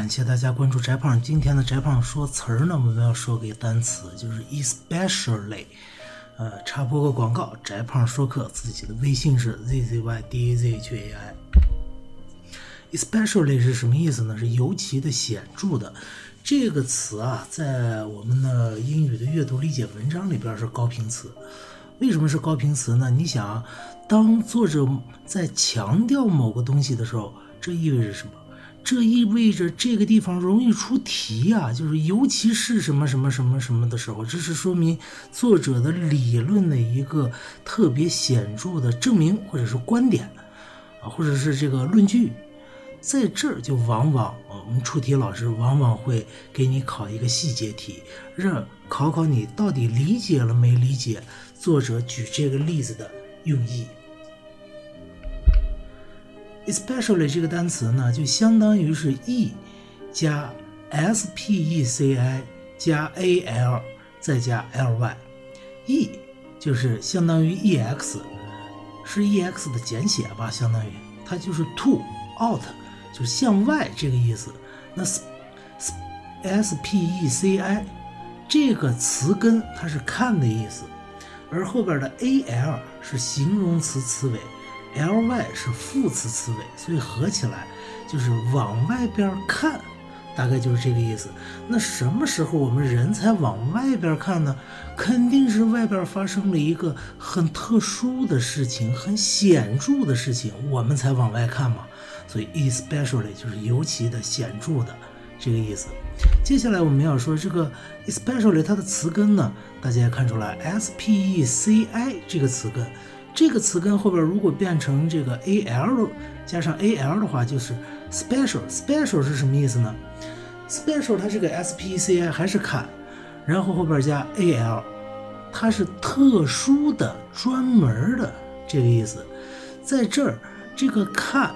感谢大家关注翟胖。今天的翟胖说词儿呢，我们要说个单词，就是 especially。呃，插播个广告，翟胖说课自己的微信是 z z y d a z h a i。especially 是什么意思呢？是尤其的、显著的。这个词啊，在我们的英语的阅读理解文章里边是高频词。为什么是高频词呢？你想，当作者在强调某个东西的时候，这意味着什么？这意味着这个地方容易出题啊，就是尤其是什么什么什么什么的时候，这是说明作者的理论的一个特别显著的证明，或者是观点啊，或者是这个论据，在这儿就往往我们出题老师往往会给你考一个细节题，让考考你到底理解了没理解作者举这个例子的用意。Especially 这个单词呢，就相当于是 e 加 s p e c i 加 a l 再加 l y，e 就是相当于 e x，是 e x 的简写吧，相当于它就是 to out，就向外这个意思。那 s p e c i 这个词根它是看的意思，而后边的 a l 是形容词词尾。L Y 是副词词尾，所以合起来就是往外边看，大概就是这个意思。那什么时候我们人才往外边看呢？肯定是外边发生了一个很特殊的事情，很显著的事情，我们才往外看嘛。所以 especially 就是尤其的、显著的这个意思。接下来我们要说这个 especially 它的词根呢，大家也看出来，S P E C I 这个词根。这个词根后边如果变成这个 a l 加上 a l 的话，就是 special。special 是什么意思呢？special 它这个 s p e c i 还是看，然后后边加 a l，它是特殊的、专门的这个意思。在这儿，这个看，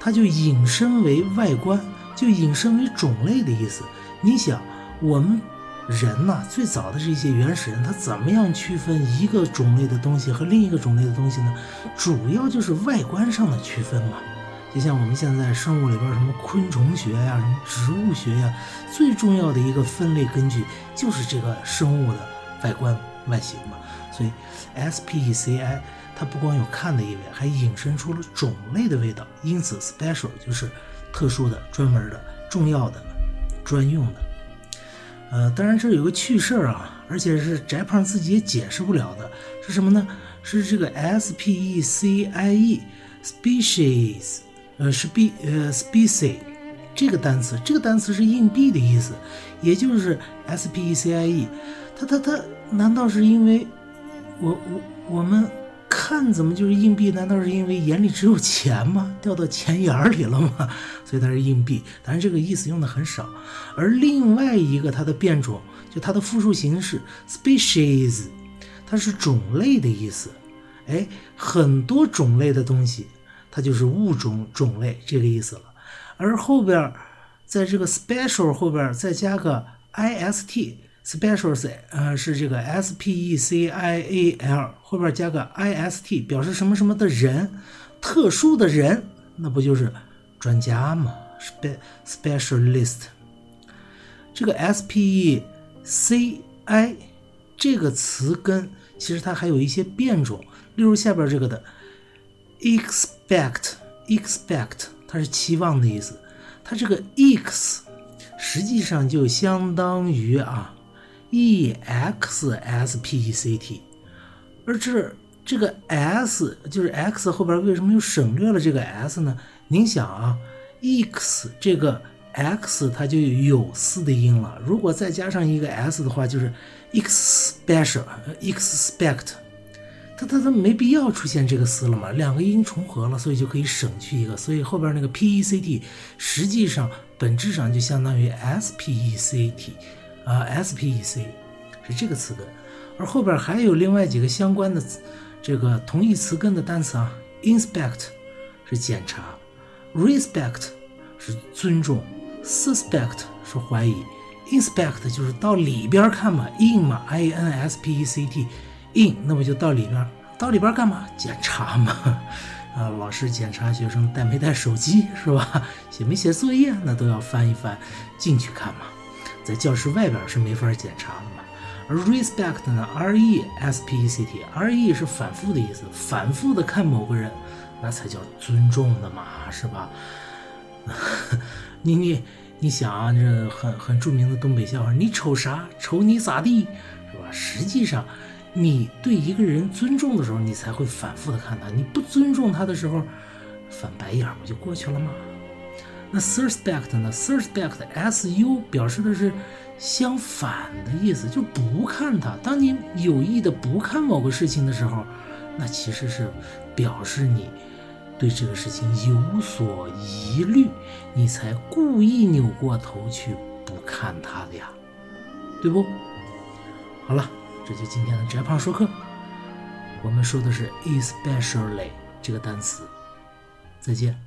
它就引申为外观，就引申为种类的意思。你想，我们。人呐，最早的这些原始人，他怎么样区分一个种类的东西和另一个种类的东西呢？主要就是外观上的区分嘛。就像我们现在生物里边什么昆虫学呀、什么植物学呀，最重要的一个分类根据就是这个生物的外观外形嘛。所以 S P E C I 它不光有看的意味，还引申出了种类的味道。因此，special 就是特殊的、专门的、重要的、专用的。呃，当然这有个趣事儿啊，而且是翟胖自己也解释不了的，是什么呢？是这个 S P E C I E，species，呃，是 B 呃 species 这个单词，这个单词是硬币的意思，也就是 S P E C I E，它它它，难道是因为我我我们？看怎么就是硬币？难道是因为眼里只有钱吗？掉到钱眼里了吗？所以它是硬币。当然这个意思用的很少。而另外一个它的变种，就它的复数形式 species，它是种类的意思。哎，很多种类的东西，它就是物种种类这个意思了。而后边在这个 special 后边再加个 ist。Special 是呃是这个 s p e c i a l 后边加个 i s t 表示什么什么的人，特殊的人，那不就是专家吗？spe specialist。这个 s p e c i 这个词根其实它还有一些变种，例如下边这个的 expect expect 它是期望的意思，它这个 ex 实际上就相当于啊。E x s p e c t，而这这个 s 就是 x 后边为什么又省略了这个 s 呢？您想啊，x 这个 x 它就有丝的音了，如果再加上一个 s 的话，就是 expect，expect，它它它没必要出现这个丝了嘛，两个音重合了，所以就可以省去一个，所以后边那个 p e c t 实际上本质上就相当于 s p e c t。啊，S P E C 是这个词根，而后边还有另外几个相关的这个同义词根的单词啊，inspect 是检查，respect 是尊重，suspect 是怀疑，inspect 就是到里边看嘛，in 嘛，I N S P E C T，in 那不就到里边，到里边干嘛？检查嘛。啊，老师检查学生带没带手机是吧？写没写作业，那都要翻一翻进去看嘛。在教室外边是没法检查的嘛。而 respect 呢，r e s p e c t，r e 是反复的意思，反复的看某个人，那才叫尊重的嘛，是吧？你你你想啊，这很很著名的东北笑话，你瞅啥？瞅你咋地，是吧？实际上。你对一个人尊重的时候，你才会反复的看他；你不尊重他的时候，翻白眼不就过去了吗？那 suspect 呢？suspect，s u 表示的是相反的意思，就不看它。当你有意的不看某个事情的时候，那其实是表示你对这个事情有所疑虑，你才故意扭过头去不看他的呀，对不？好了。这就今天的宅胖说课，我们说的是 especially 这个单词。再见。